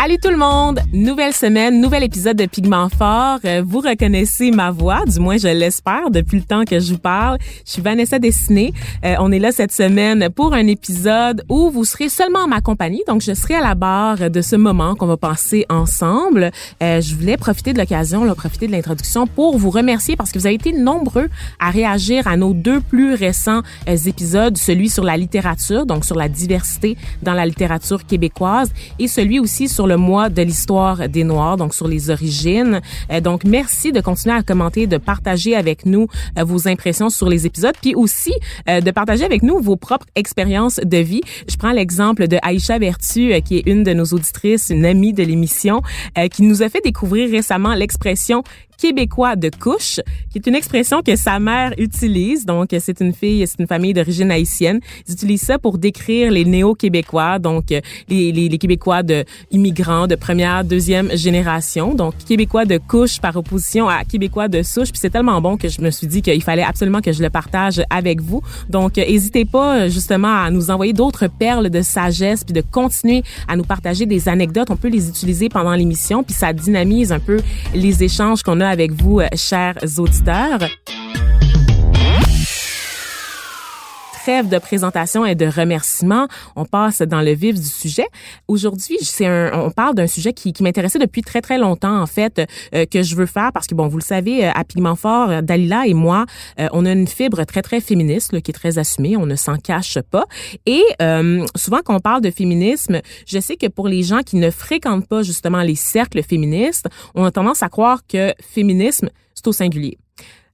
Salut tout le monde! Nouvelle semaine, nouvel épisode de Pigment Fort. Euh, vous reconnaissez ma voix, du moins je l'espère, depuis le temps que je vous parle. Je suis Vanessa Dessiné. Euh, on est là cette semaine pour un épisode où vous serez seulement en ma compagnie. Donc, je serai à la barre de ce moment qu'on va passer ensemble. Euh, je voulais profiter de l'occasion, profiter de l'introduction pour vous remercier parce que vous avez été nombreux à réagir à nos deux plus récents épisodes, celui sur la littérature, donc sur la diversité dans la littérature québécoise, et celui aussi sur sur le mois de l'histoire des Noirs, donc sur les origines. Euh, donc, merci de continuer à commenter, de partager avec nous euh, vos impressions sur les épisodes, puis aussi euh, de partager avec nous vos propres expériences de vie. Je prends l'exemple de Aïcha Vertu, qui est une de nos auditrices, une amie de l'émission, qui nous a fait découvrir récemment l'expression québécois de couche, qui est une expression que sa mère utilise. Donc, c'est une fille, c'est une famille d'origine haïtienne. Ils utilisent ça pour décrire les néo-québécois, donc les, les, les, Québécois de immigrants de première, deuxième génération. Donc, québécois de couche par opposition à québécois de souche. Puis c'est tellement bon que je me suis dit qu'il fallait absolument que je le partage avec vous. Donc, n'hésitez pas justement à nous envoyer d'autres perles de sagesse puis de continuer à nous partager des anecdotes. On peut les utiliser pendant l'émission puis ça dynamise un peu les échanges qu'on a avec vous, euh, chers auditeurs. Trêve de présentation et de remerciements, on passe dans le vif du sujet. Aujourd'hui, c'est un, on parle d'un sujet qui, qui m'intéressait depuis très très longtemps en fait euh, que je veux faire parce que bon, vous le savez, euh, à Pigment Fort, Dalila et moi, on a une fibre très très féministe là, qui est très assumée, on ne s'en cache pas. Et souvent quand on parle de féminisme, je sais que pour les gens qui ne fréquentent pas justement les cercles féministes, on a tendance à croire que féminisme c'est au singulier.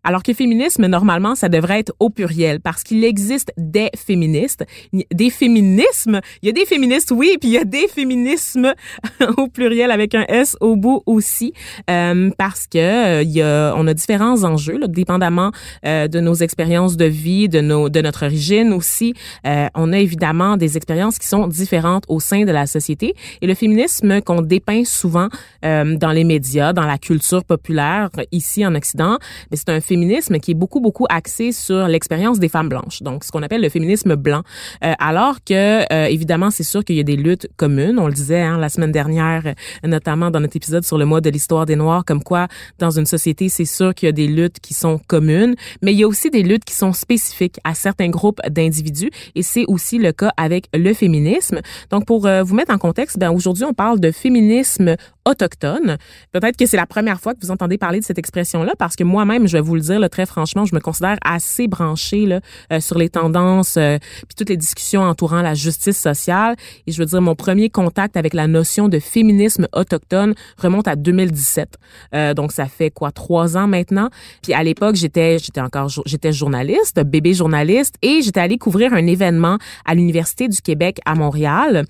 Alors que féminisme, normalement, ça devrait être au pluriel parce qu'il existe des féministes, des féminismes. Il y a des féministes, oui, puis il y a des féminismes au pluriel avec un S au bout aussi, euh, parce que euh, y a, on a différents enjeux, là, dépendamment euh, de nos expériences de vie, de nos, de notre origine aussi. Euh, on a évidemment des expériences qui sont différentes au sein de la société. Et le féminisme qu'on dépeint souvent euh, dans les médias, dans la culture populaire ici en Occident, c'est un féminisme féminisme qui est beaucoup, beaucoup axé sur l'expérience des femmes blanches. Donc, ce qu'on appelle le féminisme blanc. Euh, alors que, euh, évidemment, c'est sûr qu'il y a des luttes communes. On le disait hein, la semaine dernière, notamment dans notre épisode sur le mois de l'histoire des Noirs, comme quoi, dans une société, c'est sûr qu'il y a des luttes qui sont communes, mais il y a aussi des luttes qui sont spécifiques à certains groupes d'individus. Et c'est aussi le cas avec le féminisme. Donc, pour euh, vous mettre en contexte, ben, aujourd'hui, on parle de féminisme autochtone. Peut-être que c'est la première fois que vous entendez parler de cette expression-là, parce que moi-même, je vais vous le dire là, très franchement, je me considère assez branchée là, euh, sur les tendances euh, puis toutes les discussions entourant la justice sociale. Et je veux dire, mon premier contact avec la notion de féminisme autochtone remonte à 2017. Euh, donc ça fait quoi trois ans maintenant. Puis à l'époque, j'étais j'étais encore j'étais journaliste, bébé journaliste, et j'étais allée couvrir un événement à l'université du Québec à Montréal.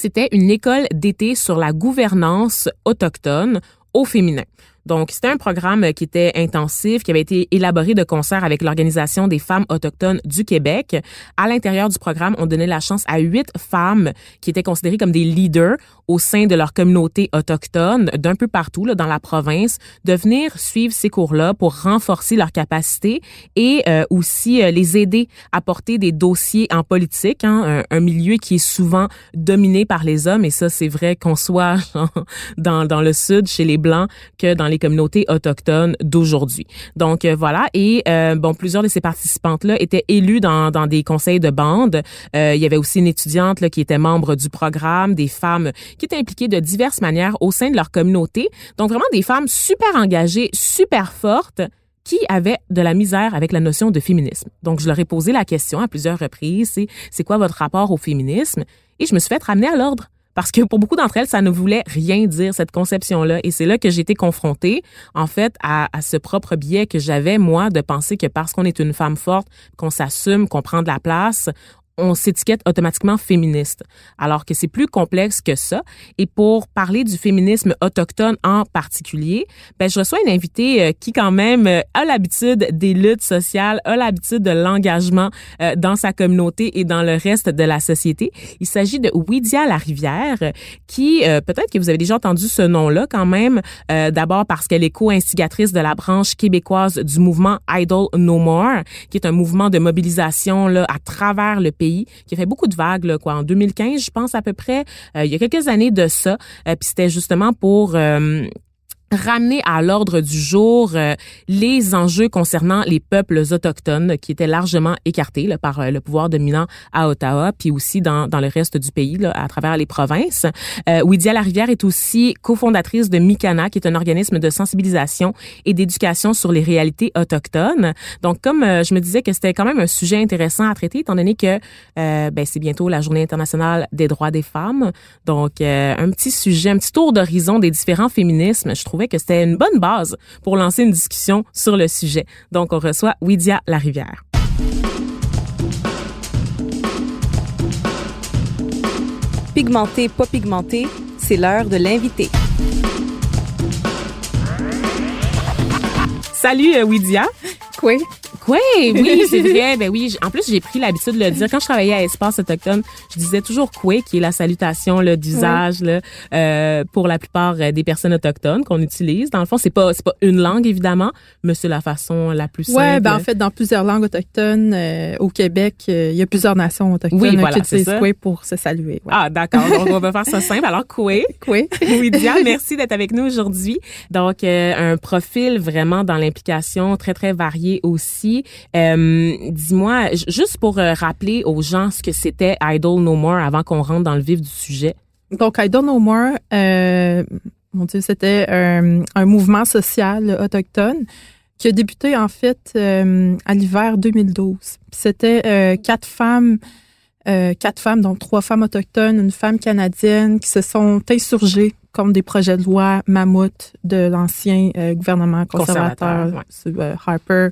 C'était une école d'été sur la gouvernance autochtone au féminin. Donc, c'était un programme qui était intensif, qui avait été élaboré de concert avec l'Organisation des femmes autochtones du Québec. À l'intérieur du programme, on donnait la chance à huit femmes qui étaient considérées comme des leaders au sein de leur communauté autochtone d'un peu partout là, dans la province de venir suivre ces cours-là pour renforcer leurs capacités et euh, aussi euh, les aider à porter des dossiers en politique, hein, un, un, milieu qui est souvent dominé par les hommes et ça c'est vrai qu'on soit dans, dans le sud chez les blancs que dans les communautés autochtones d'aujourd'hui. Donc euh, voilà, et euh, bon, plusieurs de ces participantes-là étaient élues dans, dans des conseils de bande. Euh, il y avait aussi une étudiante là, qui était membre du programme, des femmes qui étaient impliquées de diverses manières au sein de leur communauté. Donc vraiment des femmes super engagées, super fortes qui avaient de la misère avec la notion de féminisme. Donc, je leur ai posé la question à plusieurs reprises, c'est, c'est quoi votre rapport au féminisme? Et je me suis fait ramener à l'ordre. Parce que pour beaucoup d'entre elles, ça ne voulait rien dire, cette conception-là. Et c'est là que j'ai été confrontée, en fait, à, à ce propre biais que j'avais, moi, de penser que parce qu'on est une femme forte, qu'on s'assume, qu'on prend de la place, on s'étiquette automatiquement féministe, alors que c'est plus complexe que ça. Et pour parler du féminisme autochtone en particulier, ben, je reçois une invitée euh, qui quand même euh, a l'habitude des luttes sociales, a l'habitude de l'engagement euh, dans sa communauté et dans le reste de la société. Il s'agit de Widia Larivière, qui peut-être que vous avez déjà entendu ce nom-là quand même, d'abord parce qu'elle est co-instigatrice de la branche québécoise du mouvement Idle No More, qui est un mouvement de mobilisation là à travers le pays qui a fait beaucoup de vagues, là, quoi, en 2015, je pense à peu près. Euh, il y a quelques années de ça. Euh, puis c'était justement pour euh, ramener à l'ordre du jour euh, les enjeux concernant les peuples autochtones qui étaient largement écartés là, par euh, le pouvoir dominant à Ottawa, puis aussi dans, dans le reste du pays, là, à travers les provinces. Euh, Widia Larivière est aussi cofondatrice de Mikana, qui est un organisme de sensibilisation et d'éducation sur les réalités autochtones. Donc, comme euh, je me disais que c'était quand même un sujet intéressant à traiter, étant donné que ben, c'est bientôt la Journée internationale des droits des femmes. Donc, un petit sujet, un petit tour d'horizon des différents féminismes, je trouve que c'était une bonne base pour lancer une discussion sur le sujet. Donc, on reçoit Widia Larivière. Pigmenté, pas pigmenté, c'est l'heure de l'inviter. Salut, euh, Widia. Oui, oui, c'est vrai. Ben oui, en plus j'ai pris l'habitude de le dire quand je travaillais à Espace autochtone, je disais toujours quoi qui est la salutation là d'usage là euh, pour la plupart euh, des personnes autochtones qu'on utilise. Dans le fond, c'est pas c'est pas une langue évidemment, mais c'est la façon la plus simple. Ouais, ben en fait dans plusieurs langues autochtones euh, au Québec, il y a plusieurs nations autochtones oui, voilà, qui utilisent quoi pour se saluer. Ouais. Ah d'accord, donc on va faire ça simple. Alors quoi Quoi Oui, Dia, merci d'être avec nous aujourd'hui. Donc un profil vraiment dans l'implication très très varié aussi. Euh, dis-moi, juste pour euh, rappeler aux gens ce que c'était Idle No More avant qu'on rentre dans le vif du sujet. Donc, Idle No More, euh, mon Dieu, c'était un, un, mouvement social autochtone qui a débuté en fait à l'hiver 2012. C'était quatre femmes, euh, quatre femmes, donc trois femmes autochtones, une femme canadienne, qui se sont insurgées contre des projets de loi mammouth de l'ancien gouvernement conservateur, conservateur ouais. Harper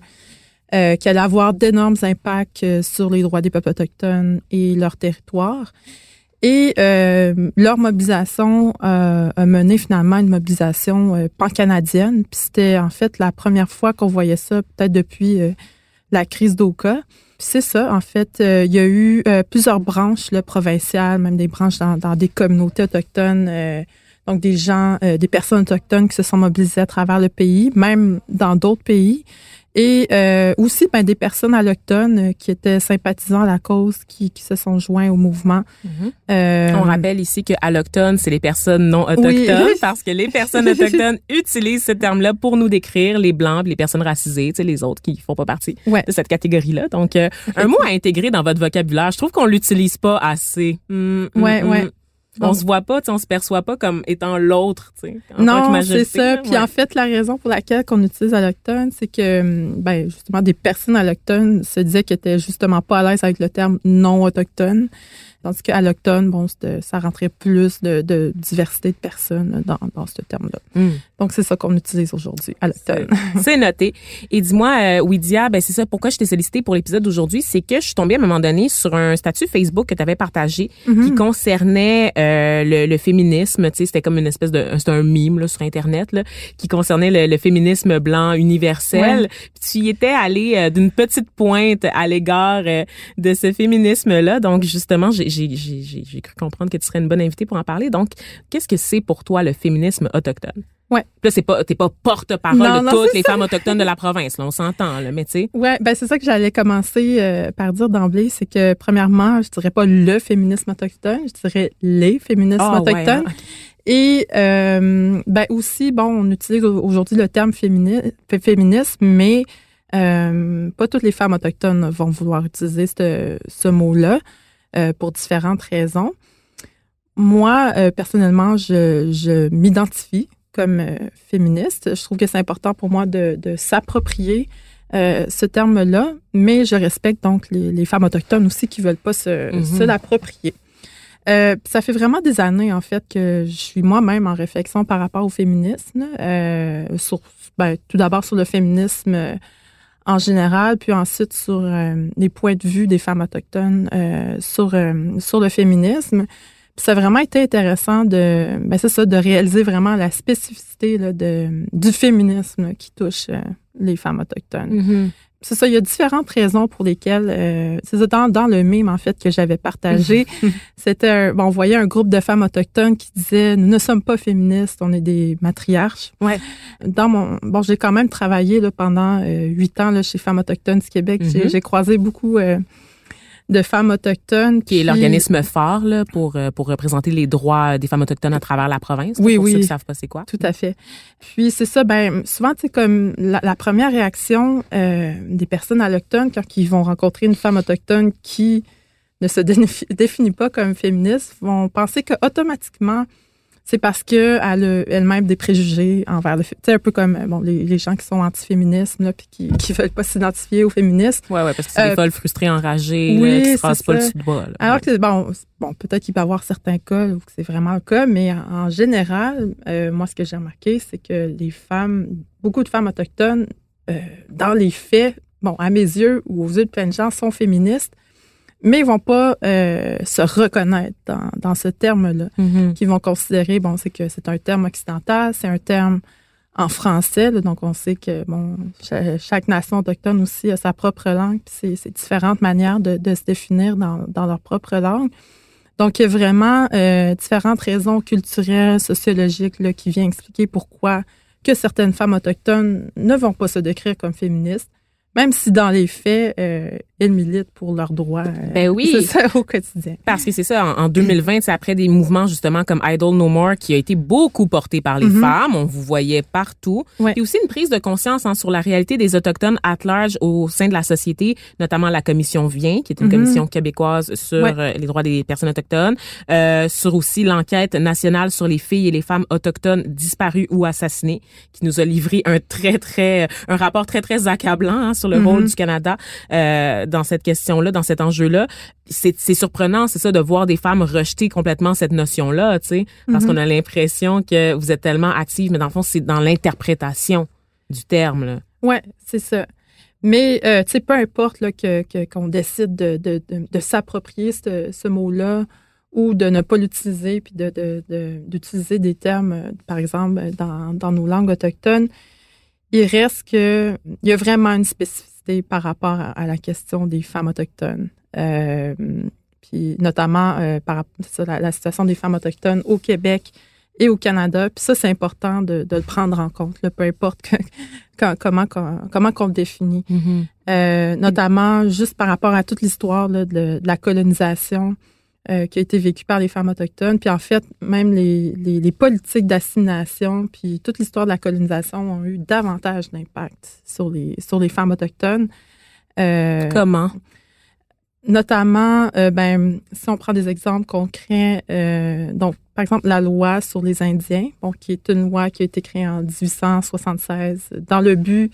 euh, qui allait avoir d'énormes impacts euh, sur les droits des peuples autochtones et leur territoire. Et euh, leur mobilisation euh, a mené finalement une mobilisation euh, pan-canadienne. Puis c'était en fait la première fois qu'on voyait ça, peut-être depuis la crise d'Oka. Puis c'est ça, en fait, il y a eu plusieurs branches là, provinciales, même des branches dans, dans des communautés autochtones. donc des gens, des personnes autochtones qui se sont mobilisées à travers le pays, même dans d'autres pays. Et euh, aussi ben, des personnes allochtones euh, qui étaient sympathisants à la cause, qui, qui se sont joints au mouvement. Mm -hmm. euh, On rappelle ici que allochtones, c'est les personnes non autochtones, oui. parce que les personnes autochtones utilisent ce terme-là pour nous décrire les blancs, les personnes racisées, tu sais, les autres qui font pas partie ouais. de cette catégorie-là. Donc, euh, un mot à intégrer dans votre vocabulaire. Je trouve qu'on l'utilise pas assez. Mm, ouais, mm, ouais. On se voit pas, on se perçoit pas comme étant l'autre, tu sais. Non, c'est ça. Puis ouais. en fait, la raison pour laquelle qu'on utilise allochtone, c'est que, ben, justement, des personnes allochtones se disaient qu'elles étaient justement pas à l'aise avec le terme non autochtone. Tandis qu'à l'octone, bon, ça rentrait plus de, de, diversité de personnes dans, dans ce terme-là. Mm. Donc, c'est ça qu'on utilise aujourd'hui, à l'octone. C'est noté. Et dis-moi, euh, Widia, ben c'est ça, pourquoi je t'ai sollicité pour l'épisode d'aujourd'hui, c'est que je suis tombée à un moment donné sur un statut Facebook que tu avais partagé mm -hmm. qui concernait euh, le, le, féminisme. Tu sais, c'était comme une espèce de... C'était un mime là, sur Internet là, qui concernait le, le féminisme blanc universel. Ouais. Puis tu y étais allé euh, d'une petite pointe à l'égard euh, de ce féminisme-là. Donc, justement, j'ai j'ai cru comprendre que tu serais une bonne invitée pour en parler. Donc, qu'est-ce que c'est pour toi le féminisme autochtone? Ouais. Là, c'est pas, t'es pas porte-parole de non, toutes les ça. femmes autochtones de la province, là, on s'entend, là, mais tu sais. Ouais, ben c'est ça que j'allais commencer euh, par dire d'emblée, c'est que premièrement, je dirais pas le féminisme autochtone, je dirais les féminismes oh, autochtones. Ouais, Et euh, ben aussi, bon, on utilise aujourd'hui le terme fémini- fé- féminisme, mais euh, pas toutes les femmes autochtones vont vouloir utiliser ce, ce mot-là euh, pour différentes raisons. Moi, euh, personnellement, je, je m'identifie comme euh, féministe. Je trouve que c'est important pour moi de, de s'approprier euh, ce terme-là, mais je respecte donc les, les femmes autochtones aussi qui veulent pas se, Mhm. se l'approprier. Euh, ça fait vraiment des années, en fait, que je suis moi-même en réflexion par rapport au féminisme. euh, sur, ben, tout d'abord sur le féminisme en général, puis ensuite sur euh, les points de vue des femmes autochtones euh, sur, euh, sur le féminisme. Puis ça a vraiment été intéressant de, ben c'est ça, de réaliser vraiment la spécificité là, de, du féminisme qui touche euh, les femmes autochtones. Mhm. C'est ça, il y a différentes raisons pour lesquelles, euh, c'est ça, dans, dans le mime, en fait, que j'avais partagé, c'était, un- bon, on voyait un groupe de femmes autochtones qui disaient, nous ne sommes pas féministes, on est des matriarches. Ouais. Dans mon, bon, j'ai quand même travaillé là, pendant euh, huit ans là, chez Femmes autochtones du Québec. J'ai- Mhm. J'ai croisé beaucoup euh, de femmes autochtones. Qui est l'organisme fort là, pour, euh, pour représenter les droits des femmes autochtones à travers la province. Oui, pour oui. ceux qui savent pas c'est quoi. Tout à fait. Puis c'est ça, ben souvent, c'est comme la, la première réaction euh, des personnes allochtones quand ils vont rencontrer une femme autochtone qui ne se défi- définit pas comme féministe, vont penser que automatiquement c'est parce que elle a elle-même des préjugés envers le sais, un peu comme bon, les, les gens qui sont anti-féminisme, là, puis qui, qui veulent pas s'identifier aux féministes. Ouais, ouais, parce que c'est Euh, des folles frustrées, enragées, oui, là, qui se c'est pas le ça. sous de là. Alors que, bon, c'est- bon peut-être qu'il peut y avoir certains cas où c'est vraiment le cas, mais en, en général, euh, moi, ce que j'ai remarqué, c'est que les femmes, beaucoup de femmes autochtones, euh, dans les faits, bon, à mes yeux ou aux yeux de plein de gens, sont féministes, mais ils vont pas euh, se reconnaître dans, dans ce terme-là, Mhm. qu'ils vont considérer, bon, c'est que c'est un terme occidental, c'est un terme en français, là, donc on sait que bon, cha- chaque nation autochtone aussi a sa propre langue, puis c'est- c'est différentes manières de, de se définir dans, dans leur propre langue. Donc, il y a vraiment euh, différentes raisons culturelles, sociologiques là, qui viennent expliquer pourquoi que certaines femmes autochtones ne vont pas se décrire comme féministes, même si dans les faits, euh, elles militent pour leurs droits. euh, Ben oui. C'est ça au quotidien. Parce que c'est ça, en, en 2020, c'est après des mouvements justement comme Idle No More qui a été beaucoup porté par les Mhm. femmes. On vous voyait partout. Ouais. Et aussi une prise de conscience hein, sur la réalité des Autochtones at large au sein de la société, notamment la commission Vient, qui est une Mhm. commission québécoise sur Ouais. euh, les droits des personnes autochtones, euh, sur aussi l'enquête nationale sur les filles et les femmes autochtones disparues ou assassinées, qui nous a livré un très, très, un rapport très, très accablant hein, sur le rôle du Canada euh, dans cette question-là, dans cet enjeu-là. C'est surprenant, c'est ça, de voir des femmes rejeter complètement cette notion-là, tu sais, parce Mhm. qu'on a l'impression que vous êtes tellement active, mais dans le fond, c'est dans l'interprétation du terme. Là. Ouais, c'est ça. Mais, euh, tu sais, peu importe là, que, qu'on décide de, de, de, de s'approprier ce, ce mot-là ou de ne pas l'utiliser, puis de, de, de- d'utiliser des termes, euh, par exemple, dans, dans nos langues autochtones, il reste que il y a vraiment une spécificité par rapport à, à la question des femmes autochtones. Euh, puis notamment euh, par ça, la, la situation des femmes autochtones au Québec et au Canada. Puis ça, c'est important de, de le prendre en compte, là, peu importe que- quand- comment, qu'on- comment qu'on le définit. Euh, notamment juste par rapport à toute l'histoire de la colonisation euh, qui a été vécue par les femmes autochtones. Puis en fait, même les, les, les politiques d'assimilation, puis toute l'histoire de la colonisation ont eu davantage d'impact sur les, sur les femmes autochtones. Euh, Comment? Notamment, euh, ben, si on prend des exemples concrets, euh, donc, par exemple, la loi sur les Indiens, bon, qui est une loi qui a été créée en 1876 dans le but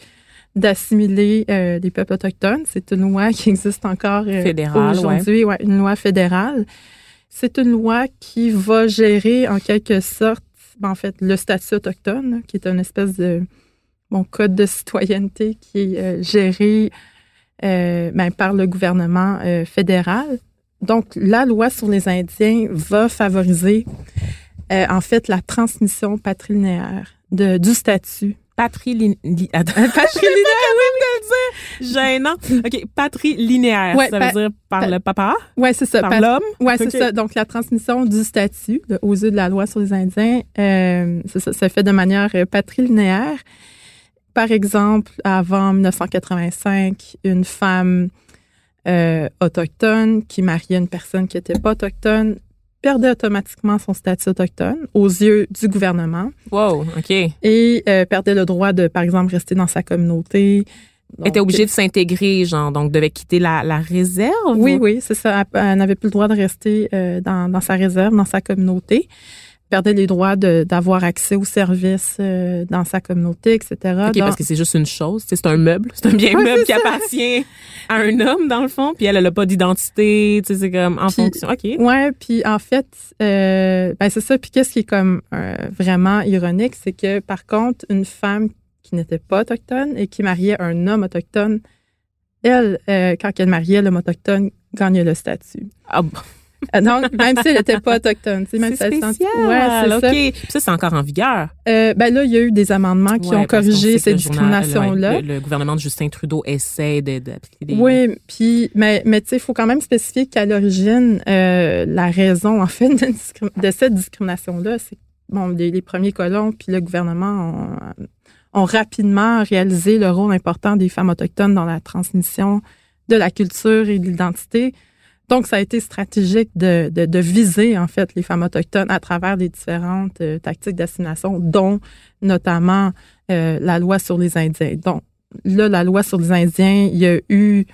d'assimiler euh, les peuples autochtones. C'est une loi qui existe encore euh, Fédérale, aujourd'hui, ouais, une loi fédérale. C'est une loi qui va gérer en quelque sorte, ben, en fait, le statut autochtone, qui est une espèce de bon, code de citoyenneté qui est euh, géré ben, par le gouvernement fédéral. Donc, la loi sur les Indiens va favoriser, euh, en fait, la transmission patrilinéaire de, du statut. Oui, Gênant. OK, patrilinéaire. Ouais, ça pa- veut dire par pa- le papa, ouais, c'est ça. par l'homme? Ouais, c'est ça. Donc, la transmission du statut aux yeux de la loi sur les Indiens, euh, c'est ça, ça fait de manière euh, patrilinéaire. Par exemple, avant 1985, une femme euh, autochtone qui mariait une personne qui n'était pas autochtone perdait automatiquement son statut autochtone aux yeux du gouvernement. Wow, OK. Et euh, perdait le droit de, par exemple, rester dans sa communauté. Elle était obligée de s'intégrer, genre, donc devait quitter la, la réserve? Oui, oui, c'est ça. Elle, n'avait plus le droit de rester euh, dans, dans sa réserve, dans sa communauté perdait les droits d'avoir accès aux services euh, dans sa communauté, etc. OK, parce que c'est juste une chose, c'est un meuble, c'est un bien meuble qui appartient à un homme, dans le fond, puis elle, elle n'a pas d'identité, tu sais, c'est comme en fonction, OK. Ouais, puis en fait, euh, ben c'est ça, puis qu'est-ce qui est comme euh, vraiment ironique, c'est que, par contre, une femme qui n'était pas autochtone et qui mariait un homme autochtone, elle, quand elle mariait l'homme autochtone, gagnait le statut. Ah bon. Euh, donc, même si elle n'était pas autochtone. Même c'est spécial. Ouais, c'est OK. ça, c'est encore en vigueur. Euh, ben là, il y a eu des amendements qui ont corrigé ces discriminations-là. Le, gouvernement de Justin Trudeau essaie d'appliquer des... Oui, puis, mais, mais tu sais, il faut quand même spécifier qu'à l'origine, euh, la raison, en fait, de, cette discrimination-là, c'est bon, les, premiers colons puis le gouvernement ont, ont rapidement réalisé le rôle important des femmes autochtones dans la transmission de la culture et de l'identité. Donc, ça a été stratégique de, viser, en fait, les femmes autochtones à travers les différentes euh, tactiques d'assignation, dont notamment euh, la loi sur les Indiens. Donc, là, la loi sur les Indiens, il y a eu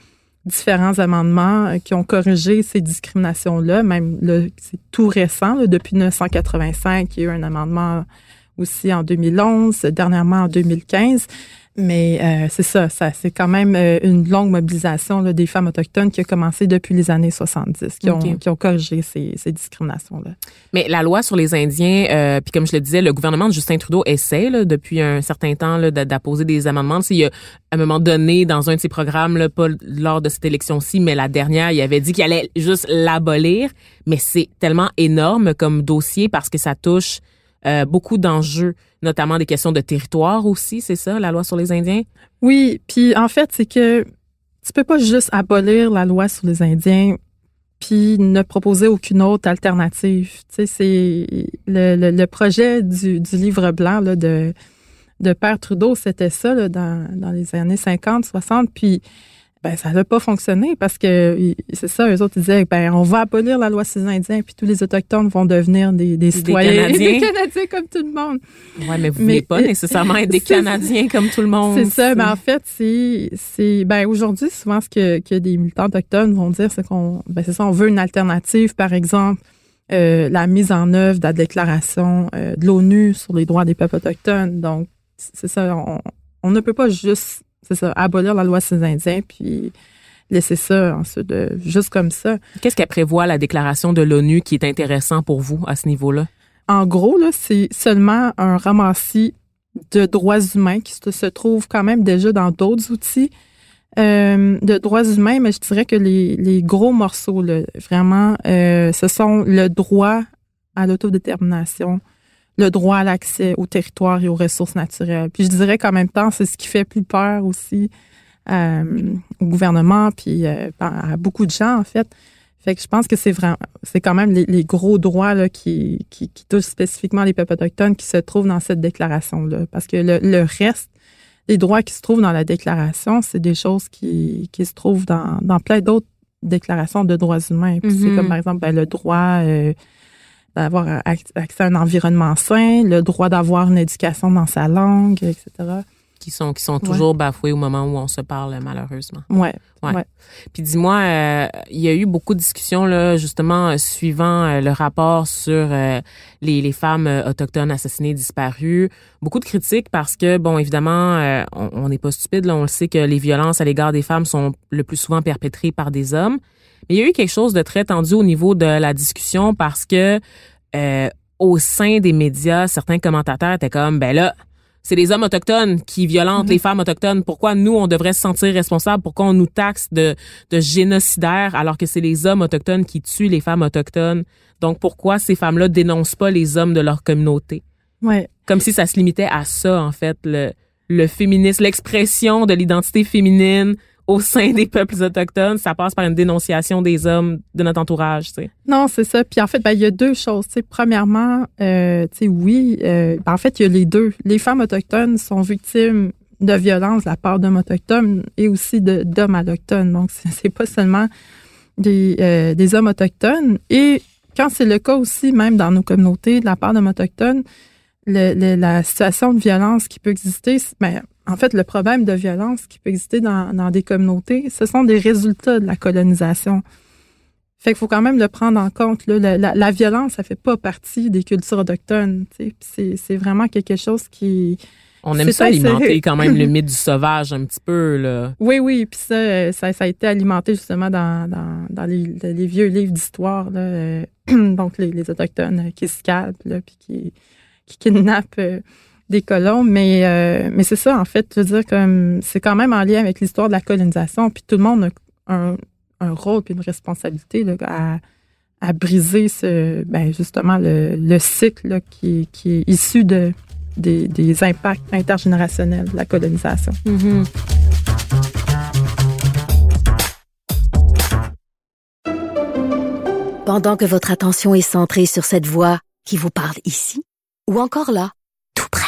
différents amendements euh, qui ont corrigé ces discriminations-là. Même, c'est tout récent, depuis 1985, il y a eu un amendement aussi en 2011, dernièrement en 2015. Mais euh, c'est ça, ça c'est quand même euh, une longue mobilisation là, des femmes autochtones qui a commencé depuis les années 70, qui, ont, qui ont corrigé ces, ces discriminations-là. Mais la loi sur les Indiens, euh, puis comme je le disais, le gouvernement de Justin Trudeau essaie là, depuis un certain temps d'apposer des amendements. Il y a à un moment donné, dans un de ses programmes, là, pas lors de cette élection-ci, mais la dernière, il avait dit qu'il allait juste l'abolir. Mais c'est tellement énorme comme dossier parce que ça touche euh, beaucoup d'enjeux, notamment des questions de territoire aussi, c'est ça, la loi sur les Indiens? Oui, puis en fait, c'est que tu peux pas juste abolir la loi sur les Indiens puis ne proposer aucune autre alternative. Tu sais, c'est le, le, projet du, du, livre blanc là, de, de Père Trudeau, c'était ça là, dans, dans les années 50, 60, puis ben ça n'a pas fonctionné parce que c'est ça, eux autres ils disaient ben on va abolir la loi sur les Indiens puis tous les autochtones vont devenir des, des citoyens, des Canadiens. comme tout le monde. Ouais, mais vous voulez pas nécessairement être des Canadiens comme tout le monde. C'est ça, mais en fait c'est c'est ben aujourd'hui souvent ce que, que des militants autochtones vont dire c'est qu'on ben c'est ça on veut une alternative par exemple euh, la mise en œuvre de la déclaration euh, de l'ONU sur les droits des peuples autochtones. Donc c'est ça on, on ne peut pas juste c'est ça, abolir la loi sur les Indiens, puis laisser ça ensuite, juste comme ça. Qu'est-ce qu'elle prévoit la déclaration de l'ONU qui est intéressant pour vous à ce niveau-là? En gros, là, c'est seulement un ramassis de droits humains qui se, trouve quand même déjà dans d'autres outils euh, de droits humains, mais je dirais que les, gros morceaux, là, vraiment, euh, ce sont le droit à l'autodétermination, le droit à l'accès au territoire et aux ressources naturelles. Puis je dirais qu'en même temps, c'est ce qui fait plus peur aussi euh, au gouvernement, puis euh, à beaucoup de gens en fait. Fait que je pense que c'est vraiment, c'est quand même les, gros droits là, qui, qui, qui, touchent spécifiquement les peuples autochtones qui se trouvent dans cette déclaration-là. Parce que le, le, reste, les droits qui se trouvent dans la déclaration, c'est des choses qui, qui se trouvent dans, dans plein d'autres déclarations de droits humains. Puis c'est mm-hmm. comme par exemple ben, le droit euh, d'avoir accès à un environnement sain, le droit d'avoir une éducation dans sa langue, etc. Qui sont, qui sont toujours bafoués au moment où on se parle, malheureusement. Ouais. ouais. Puis dis-moi, euh, il y a eu beaucoup de discussions, là, justement, euh, suivant euh, le rapport sur les, les, femmes autochtones assassinées, disparues. Beaucoup de critiques parce que, bon, évidemment, on n'est pas stupide, là, on le sait que les violences à l'égard des femmes sont le plus souvent perpétrées par des hommes. Mais il y a eu quelque chose de très tendu au niveau de la discussion parce que au sein des médias, certains commentateurs étaient comme, ben là, c'est les hommes autochtones qui violentent mhm. les femmes autochtones. Pourquoi nous, on devrait se sentir responsables? Pourquoi on nous taxe de, de génocidaires alors que c'est les hommes autochtones qui tuent les femmes autochtones? Donc, pourquoi ces femmes-là dénoncent pas les hommes de leur communauté? Ouais. Comme si ça se limitait à ça, en fait, le, le féminisme, l'expression de l'identité féminine au sein des peuples autochtones, ça passe par une dénonciation des hommes de notre entourage, tu. Non, c'est ça. Puis en fait, ben, il y a deux choses. Premièrement, euh, oui, euh, ben, en fait, il y a les deux. Les femmes autochtones sont victimes de violences de la part d'hommes autochtones et aussi d'hommes allochtones. Donc, c'est pas seulement des, euh, des hommes autochtones. Et quand c'est le cas aussi, même dans nos communautés, de la part de autochtones, la situation de violence qui peut exister, ben, en fait, le problème de violence qui peut exister dans, dans des communautés, ce sont des résultats de la colonisation. Fait qu'il faut quand même le prendre en compte. Là. La, la, violence, ça fait pas partie des cultures autochtones. C'est vraiment quelque chose qui... On aime ça alimenter quand même le mythe du sauvage un petit peu. Là. Oui, oui. Puis ça, ça, a été alimenté justement dans, dans, dans les, les, vieux livres d'histoire. Euh, donc, les, les, Autochtones qui se calpent, puis qui, qui kidnappent euh, des colons. Mais, euh, mais c'est ça, en fait. Je veux dire, comme c'est quand même en lien avec l'histoire de la colonisation. Puis tout le monde a un, un rôle puis une responsabilité là, à, à, briser ce, ben justement le, le cycle qui, qui, est issu de, des, des, impacts intergénérationnels de la colonisation. Mm-hmm. Pendant que votre attention est centrée sur cette voix qui vous parle ici, ou encore là, tout près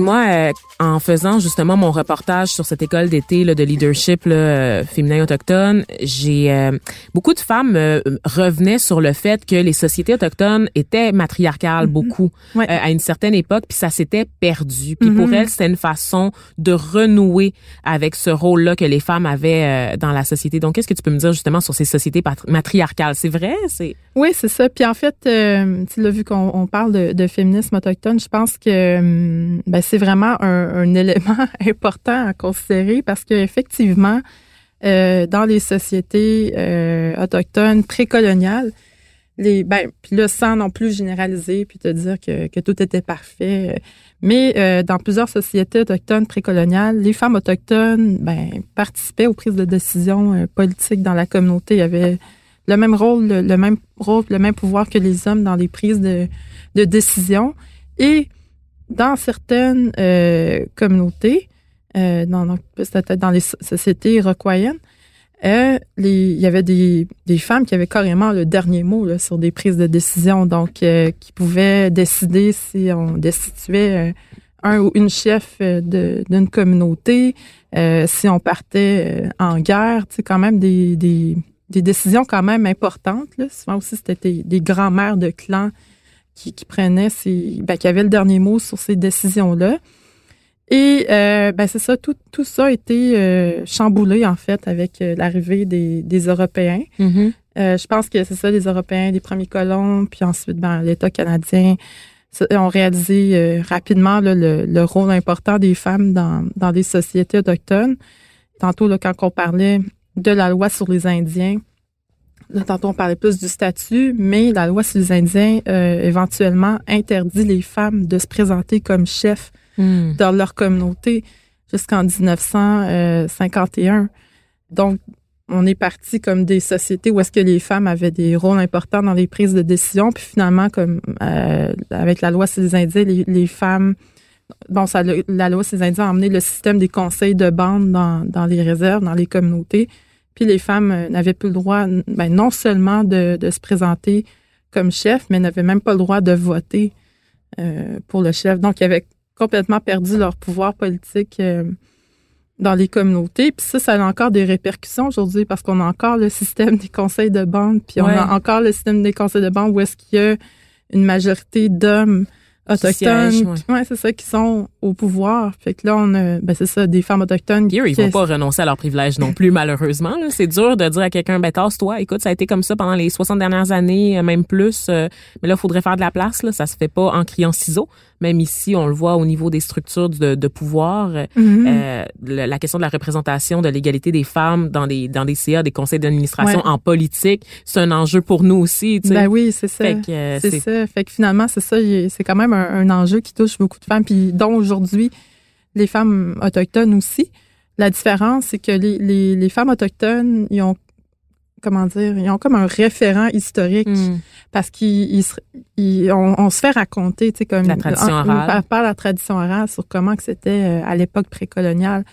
Dis-moi, euh, en faisant justement mon reportage sur cette école d'été de leadership là, euh, féminin autochtone, j'ai euh, beaucoup de femmes euh, revenaient sur le fait que les sociétés autochtones étaient matriarcales mm-hmm. beaucoup à une certaine époque, puis ça s'était perdu. Puis pour mm-hmm. elles, c'était une façon de renouer avec ce rôle-là que les femmes avaient dans la société. Donc, qu'est-ce que tu peux me dire justement sur ces sociétés matriarcales? C'est vrai? C'est oui, c'est ça. Puis en fait, tu l'as vu qu'on parle de, de, féminisme autochtone, je pense que hum, ben, c'est vraiment un élément important à considérer parce qu'effectivement, euh, dans les sociétés euh, autochtones précoloniales, les ben puis sans non plus généraliser puis te dire que, tout était parfait, euh, mais dans plusieurs sociétés autochtones précoloniales, les femmes autochtones ben participaient aux prises de décision politiques dans la communauté. Il y avait le même rôle, le, même rôle, le même pouvoir que les hommes dans les prises de, de décision dans certaines euh, communautés, euh, dans, dans les sociétés iroquoiennes, euh, il y avait des, des, femmes qui avaient carrément le dernier mot là, sur des prises de décision, donc euh, qui pouvaient décider si on destituait un ou une chef d'une communauté, si on partait en guerre, tu sais, quand même des, des, des, décisions quand même importantes. Là. Souvent aussi, c'était des, des grands-mères de clans qui, qui prenait ces, ben, qui avait le dernier mot sur ces décisions-là. Et euh, ben c'est ça, tout, tout ça a été euh, chamboulé en fait avec euh, l'arrivée des, des Européens. Mm-hmm. je pense que c'est ça, les Européens, les premiers colons, puis ensuite ben, l'État canadien ont réalisé rapidement le, le, rôle important des femmes dans, dans les sociétés autochtones. Tantôt, là, quand on parlait de la loi sur les Indiens, tantôt, on parlait plus du statut, mais la loi sur les Indiens, euh, éventuellement, interdit les femmes de se présenter comme chefs hmm. dans leur communauté jusqu'en 1951. Donc, on est parti comme des sociétés où est-ce que les femmes avaient des rôles importants dans les prises de décision, puis finalement, comme euh, avec la loi sur les Indiens, les, femmes, bon, ça, la loi sur les Indiens a emmené le système des conseils de bande dans, dans les réserves, dans les communautés. Puis les femmes euh, n'avaient plus le droit, ben, non seulement de, se présenter comme chef, mais n'avaient même pas le droit de voter euh, pour le chef. Donc, ils avaient complètement perdu leur pouvoir politique euh, dans les communautés. Puis ça, ça a encore des répercussions aujourd'hui parce qu'on a encore le système des conseils de bande, puis on a encore le système des conseils de bande où est-ce qu'il y a une majorité d'hommes autochtones. ouais, c'est ça, qui sont au pouvoir. Fait que là, on a, ben c'est ça, des femmes autochtones. Qui, ils vont pas renoncer à leurs privilèges non plus, malheureusement. C'est dur de dire à quelqu'un, ben tasse-toi. Écoute, ça a été comme ça pendant les 60 dernières années, euh, même plus. Euh, mais là, il faudrait faire de la place. Là. Ça se fait pas en criant ciseaux. Même ici, on le voit au niveau des structures de, de pouvoir. Mm-hmm. euh, la, question de la représentation, de l'égalité des femmes dans des dans des CA, des conseils d'administration en politique, c'est un enjeu pour nous aussi. Ben oui, c'est ça. Euh, c'est ça. Fait que finalement, c'est ça. C'est quand même un, un enjeu qui touche beaucoup de femmes, puis dont aujourd'hui les femmes autochtones aussi. La différence, c'est que les, les, femmes autochtones, ils ont comment dire, ils ont comme un référent historique Mm. parce qu'ils ils se- ils- on, on se fait raconter, tu sais, comme La tradition en- orale. par, par la tradition orale sur comment que c'était euh, à l'époque précoloniale.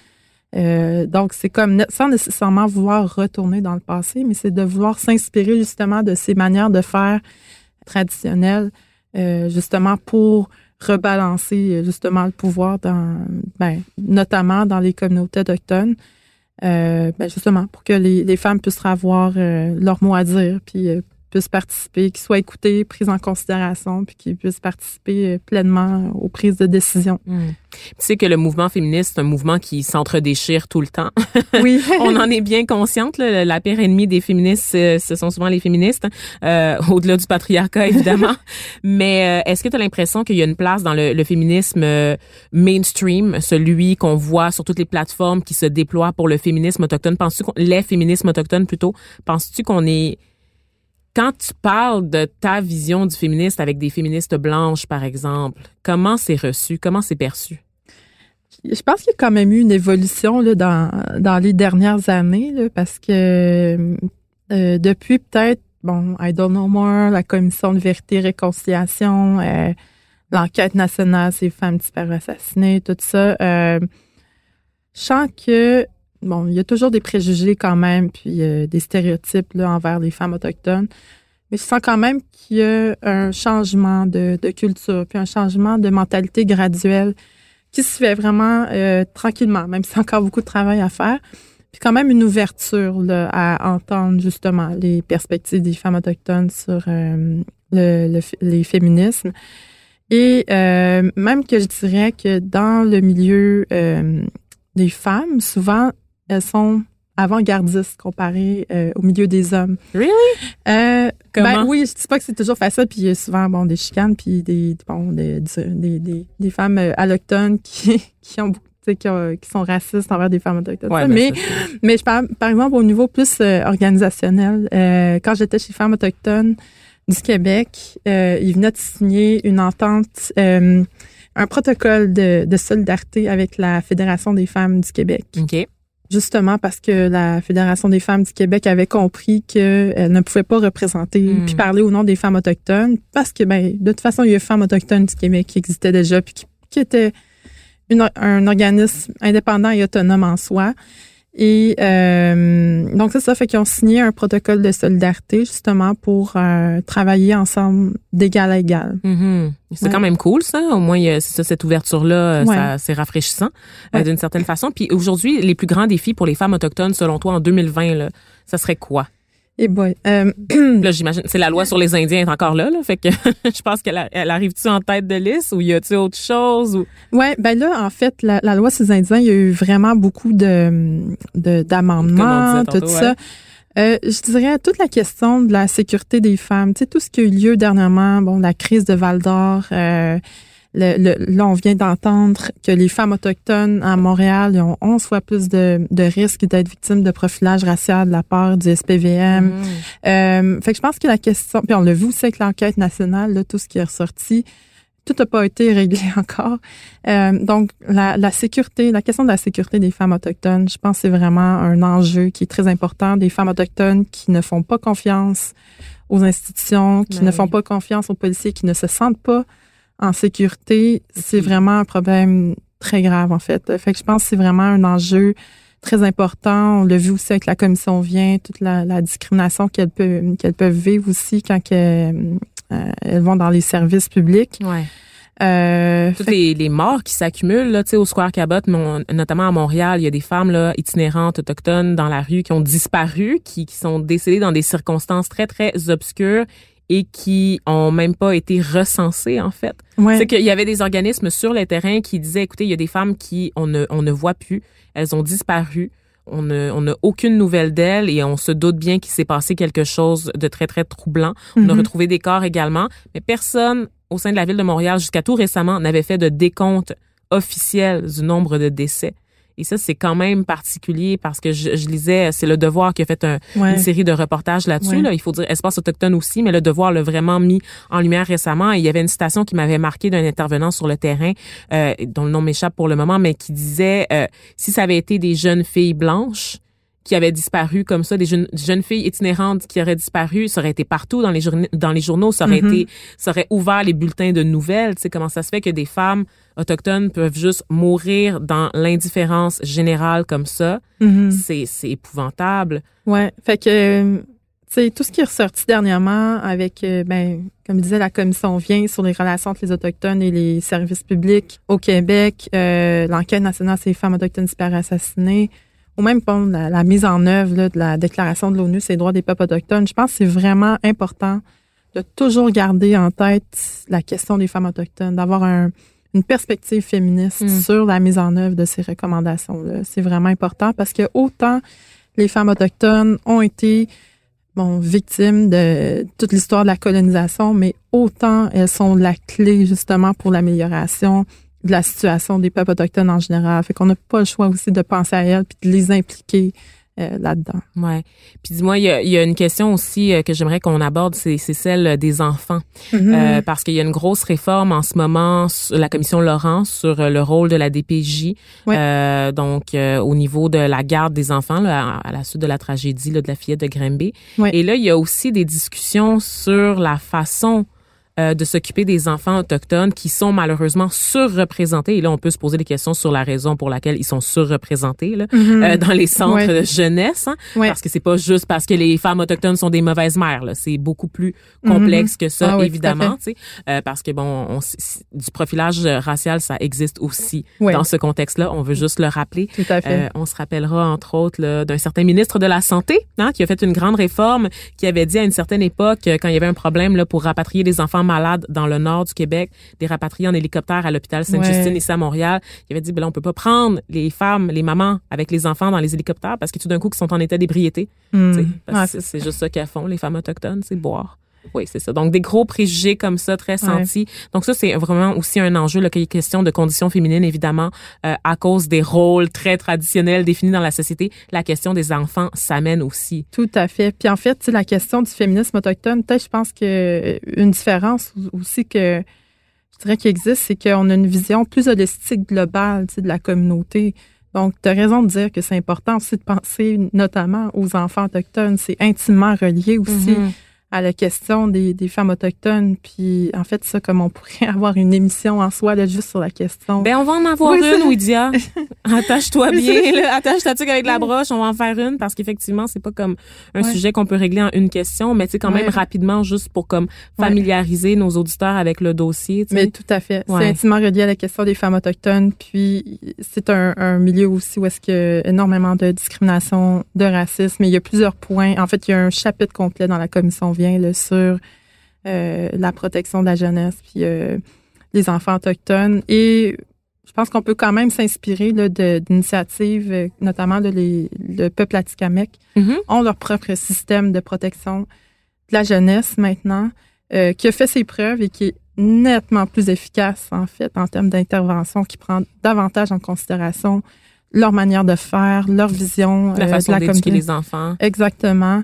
Euh, donc c'est comme sans nécessairement vouloir retourner dans le passé, mais c'est de vouloir s'inspirer justement de ces manières de faire traditionnelles, euh, justement pour rebalancer justement le pouvoir dans, ben, notamment dans les communautés autochtones. Euh, ben justement pour que les, les femmes puissent avoir euh, leur mot à dire, puis euh, puissent participer, qu'ils soient écoutés, pris en considération, puis qu'ils puissent participer euh, pleinement aux prises de décision. Mm. Tu sais que le mouvement féministe, c'est un mouvement qui s'entre-déchire tout le temps. Oui. On en est bien consciente. là. La pire ennemie des féministes, euh, ce sont souvent les féministes, euh, au-delà du patriarcat, évidemment. Mais euh, est-ce que tu as l'impression qu'il y a une place dans le, le féminisme euh, mainstream, celui qu'on voit sur toutes les plateformes qui se déploient pour le féminisme autochtone? Penses-tu les féminismes autochtones plutôt, penses-tu qu'on est... Quand tu parles de ta vision du féministe avec des féministes blanches, par exemple, comment c'est reçu? Comment c'est perçu? Je pense qu'il y a quand même eu une évolution là, dans, dans les dernières années, parce que euh, depuis peut-être, bon, I don't know more, la commission de vérité et réconciliation, euh, l'enquête nationale sur les femmes disparues assassinées, tout ça, euh, je sens que, bon, il y a toujours des préjugés quand même, puis euh, des stéréotypes envers les femmes autochtones. Mais je sens quand même qu'il y a un changement de, culture, puis un changement de mentalité graduelle qui se fait vraiment euh, tranquillement, même si encore beaucoup de travail à faire. Puis quand même une ouverture à entendre justement les perspectives des femmes autochtones sur euh, le, le les féminismes. Et euh, même que je dirais que dans le milieu des femmes, souvent, elles sont avant-gardistes comparées euh, au milieu des hommes. Really? Euh, Comment? ben oui, je dis pas que c'est toujours facile, puis il y a souvent bon des chicanes, puis des bon des, des, des, des femmes euh, allochtones qui qui ont beaucoup- tu sais, qui, ont- qui sont racistes envers des femmes autochtones. Ouais, ben mais ça, mais je parle par exemple au niveau plus euh, organisationnel. Euh, quand j'étais chez Femmes autochtones du Québec, euh, ils venaient de signer une entente, un protocole de, de solidarité avec la Fédération des femmes du Québec OK. Justement parce que la Fédération des femmes du Québec avait compris qu'elle ne pouvait pas représenter Hmm. puis parler au nom des femmes autochtones parce que ben de toute façon il y a Femmes autochtones du Québec qui existait déjà puis qui, qui était une- un organisme indépendant et autonome en soi. Et euh, donc c'est ça fait qu'ils ont signé un protocole de solidarité justement pour euh, travailler ensemble d'égal à égal. Mhm. C'est Ouais. quand même cool, ça. Au moins, ça, cette ouverture-là, euh, Ouais. c'est rafraîchissant euh, Ouais. d'une certaine façon. Puis aujourd'hui, les plus grands défis pour les femmes autochtones, selon toi, en 2020, là, ça serait quoi? Et boy, euh, Là, j'imagine, c'est la loi sur les Indiens est encore là, là. Fait que je pense qu'elle elle arrive-tu en tête de liste ou y a-tu autre chose ou? Ouais, ben là, en fait, la, la loi sur les Indiens, il y a eu vraiment beaucoup de de- d'amendements, tout ça. Euh, je dirais toute la question de la sécurité des femmes, tu sais, tout ce qui a eu lieu dernièrement, bon, la crise de Val d'Or, euh, le, le- là, on vient d'entendre que les femmes autochtones à Montréal ont 11 fois plus de, de risques d'être victimes de profilage racial de la part du SPVM. Mhm. Euh, fait que je pense que la question, puis on l'a vu aussi avec l'enquête nationale, là, tout ce qui est ressorti, tout n'a pas été réglé encore. Euh, donc, la, la sécurité, la question de la sécurité des femmes autochtones, je pense que c'est vraiment un enjeu qui est très important. Des femmes autochtones qui ne font pas confiance aux institutions, qui Ben ne oui. font pas confiance aux policiers, qui ne se sentent pas en sécurité, c'est vraiment un problème très grave, en fait. Fait que je pense que c'est vraiment un enjeu très important. On l'a vu aussi avec la commission vient, toute la, la discrimination qu'elles peuvent, qu'elles peuvent vivre aussi quand qu'elles, euh, elles vont dans les services publics. Ouais. Euh, Toutes fait- les, les morts qui s'accumulent là, tu sais, au Square Cabot, mon- notamment à Montréal, il y a des femmes là itinérantes autochtones dans la rue qui ont disparu, qui, qui sont décédées dans des circonstances très très obscures et qui ont même pas été recensées en fait. ouais. C'est qu'il y avait des organismes sur le terrain qui disaient, écoutez, il y a des femmes qui on ne on ne voit plus, elles ont disparu. On ne- on n'a aucune nouvelle d'elles et on se doute bien qu'il s'est passé quelque chose de très, très troublant. On a Mhm. retrouvé des corps également, mais personne au sein de la ville de Montréal, jusqu'à tout récemment, n'avait fait de décompte officiel du nombre de décès. Et ça, c'est quand même particulier parce que je, je lisais, c'est le Devoir qui a fait un- Ouais. une série de reportages là-dessus. Ouais. Là. Il faut dire espace autochtone aussi, mais le Devoir l'a vraiment mis en lumière récemment. Et il y avait une citation qui m'avait marqué d'un intervenant sur le terrain, euh, dont le nom m'échappe pour le moment, mais qui disait euh, si ça avait été des jeunes filles blanches qui avaient disparu comme ça, des jeunes, jeunes filles itinérantes qui auraient disparu, ça aurait été partout dans les journaux, dans les journaux, ça aurait Mhm. été, ça aurait ouvert les bulletins de nouvelles. Tu sais comment ça se fait que des femmes autochtones peuvent juste mourir dans l'indifférence générale comme ça? Mhm. C'est c'est épouvantable. Ouais, fait que euh, tu sais tout ce qui est ressorti dernièrement avec euh, ben comme disait la commission vient sur les relations entre les autochtones et les services publics au Québec, euh, l'enquête nationale sur les femmes autochtones disparues assassinées ou même bon, la, la mise en œuvre là, de la déclaration de l'ONU sur les droits des peuples autochtones, je pense que c'est vraiment important de toujours garder en tête la question des femmes autochtones, d'avoir un une perspective féministe Mm. sur la mise en œuvre de ces recommandations-là. C'est vraiment important parce que autant les femmes autochtones ont été bon, victimes de toute l'histoire de la colonisation, mais autant elles sont la clé justement pour l'amélioration de la situation des peuples autochtones en général. Fait qu'on n'a pas le choix aussi de penser à elles puis de les impliquer euh, là-dedans. Ouais. Puis dis-moi, il y a, il y a une question aussi euh, que j'aimerais qu'on aborde, c'est celle des enfants. Euh, parce qu'il y a une grosse réforme en ce moment, sur la commission Laurent, sur euh, le rôle de la DPJ, Ouais. euh, donc euh, au niveau de la garde des enfants là, à, à la suite de la tragédie là, de la fillette de Grimby. Ouais. Et là, il y a aussi des discussions sur la façon euh, de s'occuper des enfants autochtones qui sont malheureusement surreprésentés. Et là, on peut se poser des questions sur la raison pour laquelle ils sont surreprésentés là, euh, dans les centres. Ouais. de jeunesse. hein. Ouais. Parce que c'est pas juste parce que les femmes autochtones sont des mauvaises mères. là. C'est beaucoup plus complexe que ça, Ah oui, évidemment. tu sais. Euh, parce que bon, on, du profilage racial, ça existe aussi Ouais. dans ce contexte-là. On veut juste le rappeler. Tout à fait. Euh, on se rappellera entre autres là, d'un certain ministre de la santé hein, qui a fait une grande réforme, qui avait dit à une certaine époque euh, quand il y avait un problème là pour rapatrier des enfants malades dans le nord du Québec, des rapatriés en hélicoptère à l'hôpital Sainte-Justine Ouais. ici à Montréal, il avait dit ben là, on peut pas prendre les femmes, les mamans avec les enfants dans les hélicoptères parce que tout d'un coup ils sont en état d'ébriété. Mm. Ouais, c'est c'est juste ça qu'elles font les femmes autochtones, c'est boire. Oui, c'est ça. Donc, des gros préjugés comme ça, très sentis. Donc, ça, c'est vraiment aussi un enjeu, là, qu'il y ait question de conditions féminines, évidemment, euh, à cause des rôles très traditionnels définis dans la société. La question des enfants s'amène aussi. Tout à fait. Puis en fait, la question du féminisme autochtone, peut-être je pense que euh, une différence aussi que je dirais qu'il existe, c'est qu'on a une vision plus holistique, globale tu sais, de la communauté. Donc, tu as raison de dire que c'est important aussi de penser notamment aux enfants autochtones. C'est intimement relié aussi Mhm. À la question des, des femmes autochtones. Puis, en fait, ça, comme on pourrait avoir une émission en soi, là, juste sur la question. Ben, on va en avoir Oui, une, c'est- Ouidia. Attache-toi Oui, bien, c'est- là. Attache ta tuque avec la broche. On va en faire une parce qu'effectivement, c'est pas comme un Ouais. sujet qu'on peut régler en une question, mais tu sais, quand même Ouais. rapidement, juste pour comme familiariser nos auditeurs avec le dossier. Mais tout à fait. C'est intimement relié à la question des femmes autochtones. Puis c'est un, un milieu aussi où est-ce qu'il y a énormément de discrimination, de racisme. Et il y a plusieurs points. En fait, il y a un chapitre complet dans la commission vient là, sur euh, la protection de la jeunesse puis euh, les enfants autochtones. Et je pense qu'on peut quand même s'inspirer d'initiatives, notamment de les, le peuple atikamekw Mhm. ont leur propre système de protection de la jeunesse maintenant, euh, qui a fait ses preuves et qui est nettement plus efficace, en fait, en termes d'intervention, qui prend davantage en considération leur manière de faire, leur vision La façon d'éduquer les enfants. Exactement.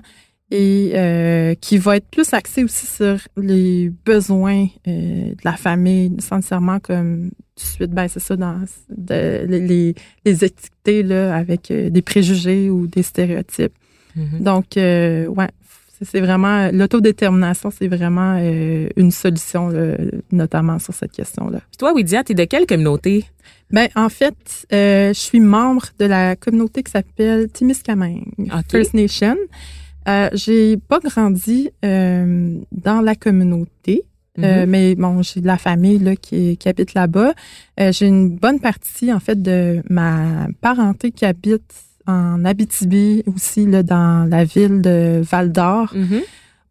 Et euh, qui va être plus axé aussi sur les besoins euh, de la famille, sans nécessairement comme tout de suite, ben c'est ça, dans de- les, les étiqueter là, avec euh, des préjugés ou des stéréotypes. Mhm. Donc, euh, ouais, c'est- vraiment l'autodétermination, c'est vraiment euh, une solution, là, notamment sur cette question-là. Toi, Ouidia, t'es de quelle communauté? Ben, en fait, euh, je suis membre de la communauté qui s'appelle Timiskaming Ok. First Nation. Euh, j'ai pas grandi euh, dans la communauté. Euh, Mhm. mais bon, j'ai de la famille là, qui, qui habite là-bas. Euh, j'ai une bonne partie, en fait, de ma parenté qui habite en Abitibi, aussi là, dans la ville de Val-d'Or. Mhm.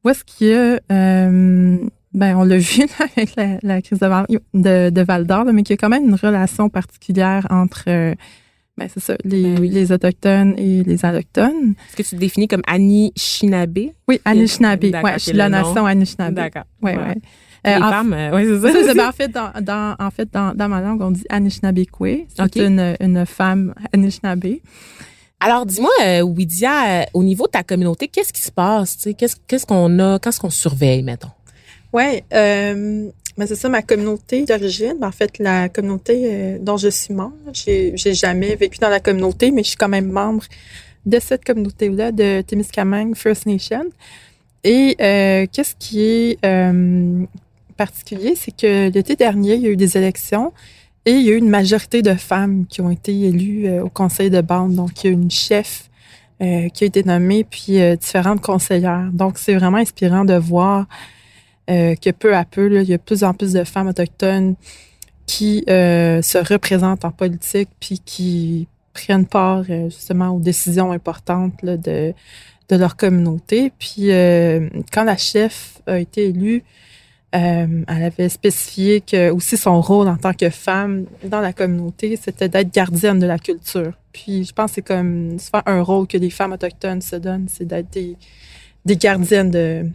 Où est-ce qu'il y a, euh, ben, on l'a vu là, avec la, la crise de, Val, de, de Val-d'Or, là, mais qu'il y a quand même une relation particulière entre, euh, ben, c'est ça, les, Ben oui. les Autochtones et les Allochtones. Est-ce que tu te définis comme Anishinaabe? Oui, Anishinaabe. D'accord, Ouais, je suis la nation Anishinaabe. D'accord. Ouais, Voilà. ouais. Les Euh, en femmes, euh, ouais, c'est ça. Ben, en fait, dans, dans, en fait dans, dans ma langue, on dit Anishinaabekwe. C'est Ok. une, une femme Anishinaabe. Alors, dis-moi, euh, Ouidia, euh, au niveau de ta communauté, qu'est-ce qui se passe? Qu'est-ce qu'on a? Qu'est-ce qu'on surveille, mettons? Oui, euh, ben c'est ça, ma communauté d'origine. En fait, la communauté euh, dont je suis membre, j'ai j'ai jamais vécu dans la communauté, mais je suis quand même membre de cette communauté-là, de Témiscamingue First Nation. Et euh, qu'est-ce qui est euh, particulier, c'est que l'été dernier, il y a eu des élections et il y a eu une majorité de femmes qui ont été élues euh, au conseil de bande. Donc, il y a une chef euh, qui a été nommée, puis différentes conseillères. Donc, c'est vraiment inspirant de voir que peu à peu, il y a de plus en plus de femmes autochtones qui se représentent en politique, puis qui prennent part justement aux décisions importantes de, de leur communauté. Puis, quand la chef a été élue, euh, elle avait spécifié que aussi son rôle en tant que femme dans la communauté, c'était d'être gardienne de la culture. Puis je pense que c'est comme souvent un rôle que les femmes autochtones se donnent, c'est d'être des gardiennes de,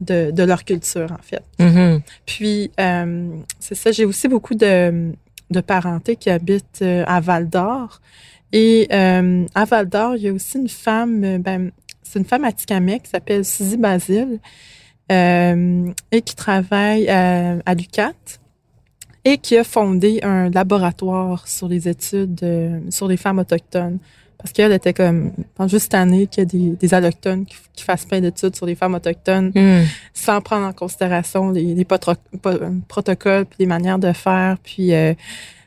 de, de, leur culture, en fait. Mm-hmm. Puis euh, c'est ça, j'ai aussi beaucoup de, de parentés qui habitent euh, à Val d'Or. Et euh, à Val d'Or, il y a aussi une femme, ben, c'est une femme atikamekw qui s'appelle Suzy Basile euh, et qui travaille à, à l'UCAT et qui a fondé un laboratoire sur les études sur les femmes autochtones. Parce qu'elle était comme, pendant juste cette année, qu'il y a des, des allochtones qui, qui fassent plein d'études sur les femmes autochtones Mm. sans prendre en considération les, les potro- protocoles puis les manières de faire, puis euh,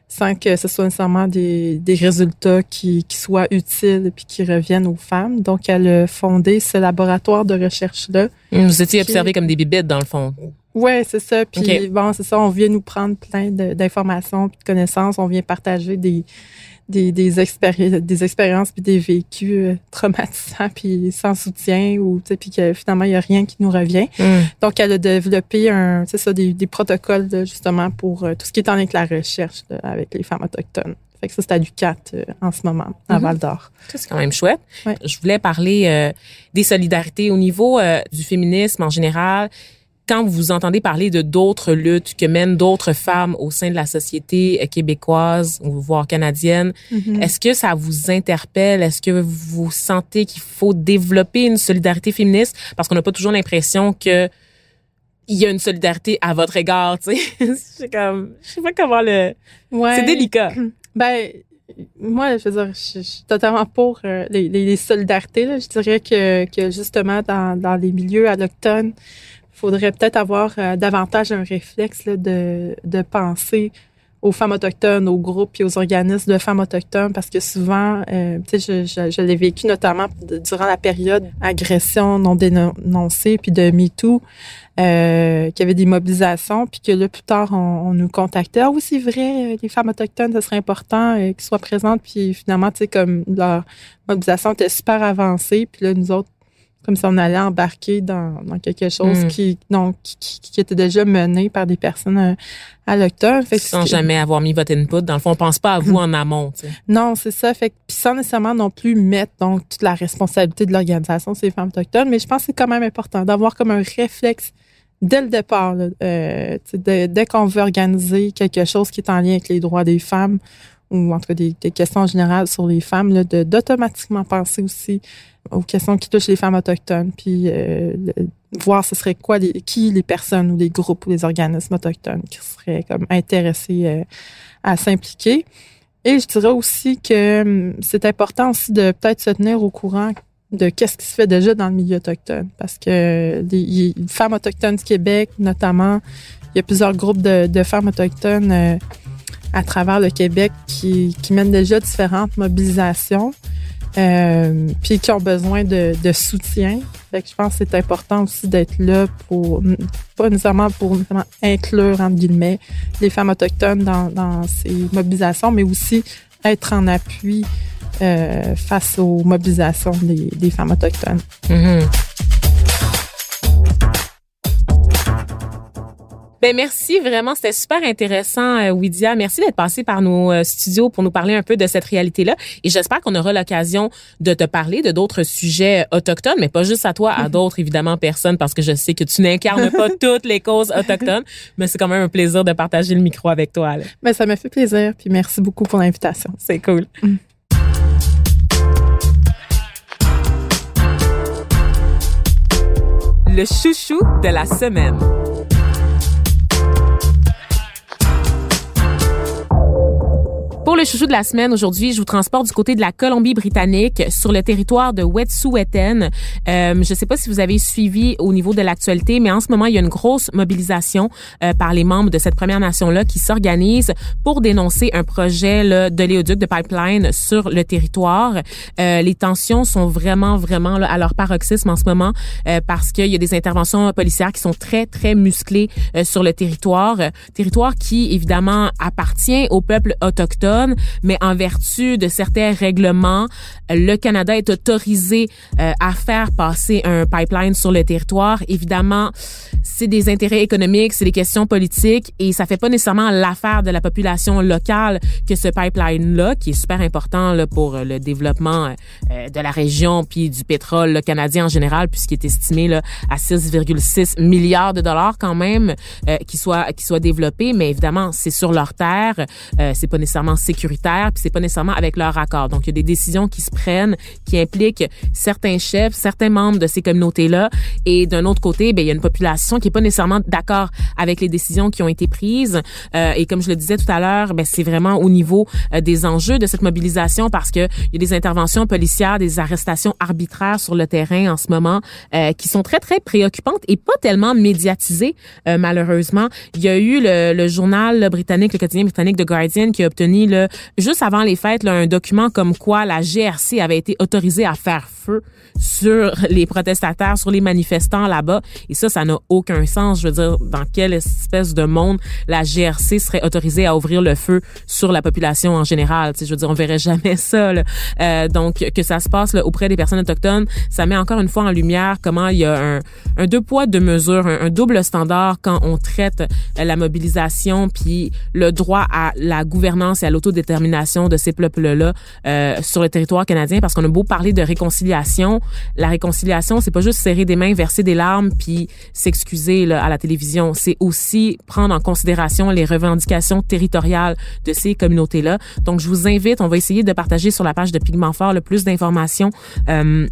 sans que ce soit nécessairement des, des résultats qui, qui soient utiles puis qui reviennent aux femmes. Donc, elle a fondé ce laboratoire de recherche-là. Vous étiez Puis- observé comme des bibittes, dans le fond. Ouais, c'est ça. Puis bon, c'est ça. On vient nous prendre plein d'informations, puis de connaissances. On vient partager des des des, expéri- des expériences puis des vécus euh, traumatisants puis sans soutien ou tu sais puis que finalement il y a rien qui nous revient. Mm. Donc elle a développé un ça des, des protocoles justement pour euh, tout ce qui est en lien avec la recherche avec les femmes autochtones. Fait que ça c'est à l'UQAT euh, en ce moment à Mhm. Val d'Or. C'est quand même chouette. Ouais. Je voulais parler euh, des solidarités au niveau euh, du féminisme en général. Quand vous entendez parler de d'autres luttes que mènent d'autres femmes au sein de la société euh, québécoise ou voire canadienne, Mhm. est-ce que ça vous interpelle? Est-ce que vous sentez qu'il faut développer une solidarité féministe? Parce qu'on n'a pas toujours l'impression que il y a une solidarité à votre égard, tu sais. Comme, je sais pas comment le... Ouais. C'est délicat. Ben, moi, je veux dire, je, je suis totalement pour euh, les, solidarités. Là. Je dirais que, que justement, dans, dans les milieux allochtones, faudrait peut-être avoir euh, davantage un réflexe de, penser aux femmes autochtones, aux groupes et aux organismes de femmes autochtones, parce que souvent, euh, tu sais, je, l'ai vécu notamment durant la période agression non dénoncée, puis de MeToo, euh, qu'il y avait des mobilisations, puis que là, plus tard, on, nous contactait. Ah oui, c'est vrai, les femmes autochtones, ce serait important euh, qu'elles soient présentes, puis finalement, tu sais, comme leur mobilisation était super avancée, puis là, nous autres, comme si on allait embarquer dans, dans quelque chose Mm. qui, donc, qui, qui- qui était déjà mené par des personnes euh. Fait que Sans jamais avoir mis votre input. Dans le fond, on pense pas à vous en amont, tu sais. non, c'est ça. Fait que, sans nécessairement non plus mettre donc toute la responsabilité de l'organisation sur les femmes autochtones, mais je pense que c'est quand même important d'avoir comme un réflexe dès le départ, là, euh, dès, dès qu'on veut organiser quelque chose qui est en lien avec les droits des femmes ou en tout cas des, des questions générales sur les femmes, là, de d'automatiquement penser aussi aux questions qui touchent les femmes autochtones, puis euh, voir ce serait quoi les, qui les personnes ou les groupes ou les organismes autochtones qui seraient comme intéressés euh, à s'impliquer. Et je dirais aussi que hum, c'est important aussi de peut-être se tenir au courant de qu'est-ce qui se fait déjà dans le milieu autochtone. Parce que les femmes autochtones du Québec, notamment, il y a plusieurs groupes de, de femmes autochtones euh, à travers le Québec qui, qui mènent déjà différentes mobilisations. Euh, puis qui ont besoin de, de soutien. Fait que je pense que c'est important aussi d'être là pour, pas nécessairement pour nécessairement inclure, entre guillemets, les femmes autochtones dans, dans ces mobilisations, mais aussi être en appui euh, face aux mobilisations des, des femmes autochtones. Mhm. Ben merci vraiment, c'était super intéressant, euh, Widia. Merci d'être passé par nos euh, studios pour nous parler un peu de cette réalité-là. Et j'espère qu'on aura l'occasion de te parler de d'autres sujets autochtones, mais pas juste à toi, à d'autres évidemment personnes, parce que je sais que tu n'incarnes pas toutes les causes autochtones, mais c'est quand même un plaisir de partager le micro avec toi. là. Mais ça m'a fait plaisir, puis merci beaucoup pour l'invitation. C'est cool. Le chouchou de la semaine. Pour le chouchou de la semaine, aujourd'hui, je vous transporte du côté de la Colombie-Britannique sur le territoire de Wet'suwet'en. Euh, je ne sais pas si vous avez suivi au niveau de l'actualité, mais en ce moment, il y a une grosse mobilisation euh, par les membres de cette Première Nation-là qui s'organisent pour dénoncer un projet là, de léoduc de pipeline sur le territoire. Euh, les tensions sont vraiment, vraiment là, à leur paroxysme en ce moment euh, parce qu'il y a des interventions policières qui sont très, très musclées euh, sur le territoire. territoire qui, évidemment, appartient au peuple autochtone, mais en vertu de certains règlements, le Canada est autorisé euh, à faire passer un pipeline sur le territoire. Évidemment, c'est des intérêts économiques, c'est des questions politiques et ça fait pas nécessairement l'affaire de la population locale que ce pipeline-là, qui est super important là, pour le développement euh, de la région puis du pétrole canadien en général, puisqu'il est estimé là, à 6,6 milliards de dollars quand même, euh, qui soit qui soit développé. Mais évidemment, c'est sur leur terre, euh, c'est pas nécessairement sécuritaire, puis c'est pas nécessairement avec leur accord. Donc il y a des décisions qui se prennent, qui impliquent certains chefs, certains membres de ces communautés-là, et d'un autre côté, ben il y a une population qui est pas nécessairement d'accord avec les décisions qui ont été prises. Euh, et comme je le disais tout à l'heure, ben c'est vraiment au niveau euh, des enjeux de cette mobilisation parce que il y a des interventions policières, des arrestations arbitraires sur le terrain en ce moment euh, qui sont très très préoccupantes et pas tellement médiatisées euh, malheureusement. Il y a eu le, le journal britannique, le quotidien britannique The Guardian qui a obtenu juste avant les fêtes un document comme quoi la GRC avait été autorisée à faire feu sur les protestataires, sur les manifestants là-bas. Et ça, ça n'a aucun sens. Je veux dire, dans quelle espèce de monde la GRC serait autorisée à ouvrir le feu sur la population en général? Tu sais, je veux dire, on verrait jamais ça. Là. Euh, donc, que ça se passe là, auprès des personnes autochtones, ça met encore une fois en lumière comment il y a un, un deux poids, deux mesures, un, un double standard quand on traite euh, la mobilisation puis le droit à la gouvernance et à l'autodétermination de ces peuples-là euh, sur le territoire canadien. Parce qu'on a beau parler de réconciliation, la réconciliation, c'est pas juste serrer des mains, verser des larmes puis s'excuser à la télévision. C'est aussi prendre en considération les revendications territoriales de ces communautés-là. Donc, je vous invite, on va essayer de partager sur la page de Pigment Fort le plus d'informations. Euh,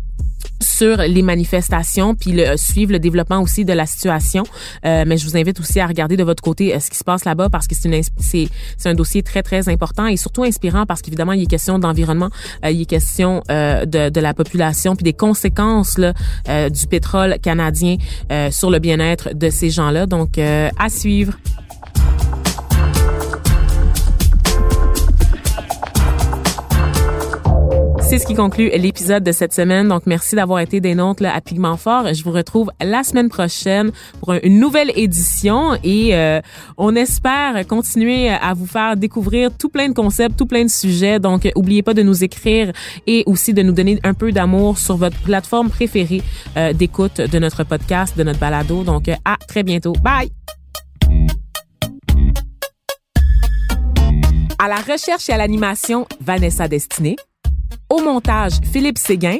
sur les manifestations puis le, suivre le développement aussi de la situation. Euh, mais je vous invite aussi à regarder de votre côté euh, ce qui se passe là-bas parce que c'est un dossier très très important et surtout inspirant parce qu'évidemment il est question d'environnement euh, il est question euh, de, de la population puis des conséquences là, euh, du pétrole canadien euh, sur le bien-être de ces gens-là. Donc à suivre C'est ce qui conclut l'épisode de cette semaine. Donc, merci d'avoir été des nôtres à Pigment Fort. Je vous retrouve la semaine prochaine pour une nouvelle édition et euh, on espère continuer à vous faire découvrir tout plein de concepts, tout plein de sujets. Donc, oubliez pas de nous écrire et aussi de nous donner un peu d'amour sur votre plateforme préférée euh, d'écoute de notre podcast, de notre balado. Donc, à très bientôt. Bye! À la recherche et à l'animation, Vanessa Destinée. Au montage, Philippe Séguin.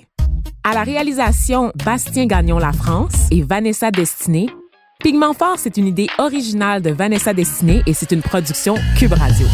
À la réalisation, Bastien Gagnon La France et Vanessa Destinée. Pigment Fort, c'est une idée originale de Vanessa Destinée et c'est une production Cube Radio.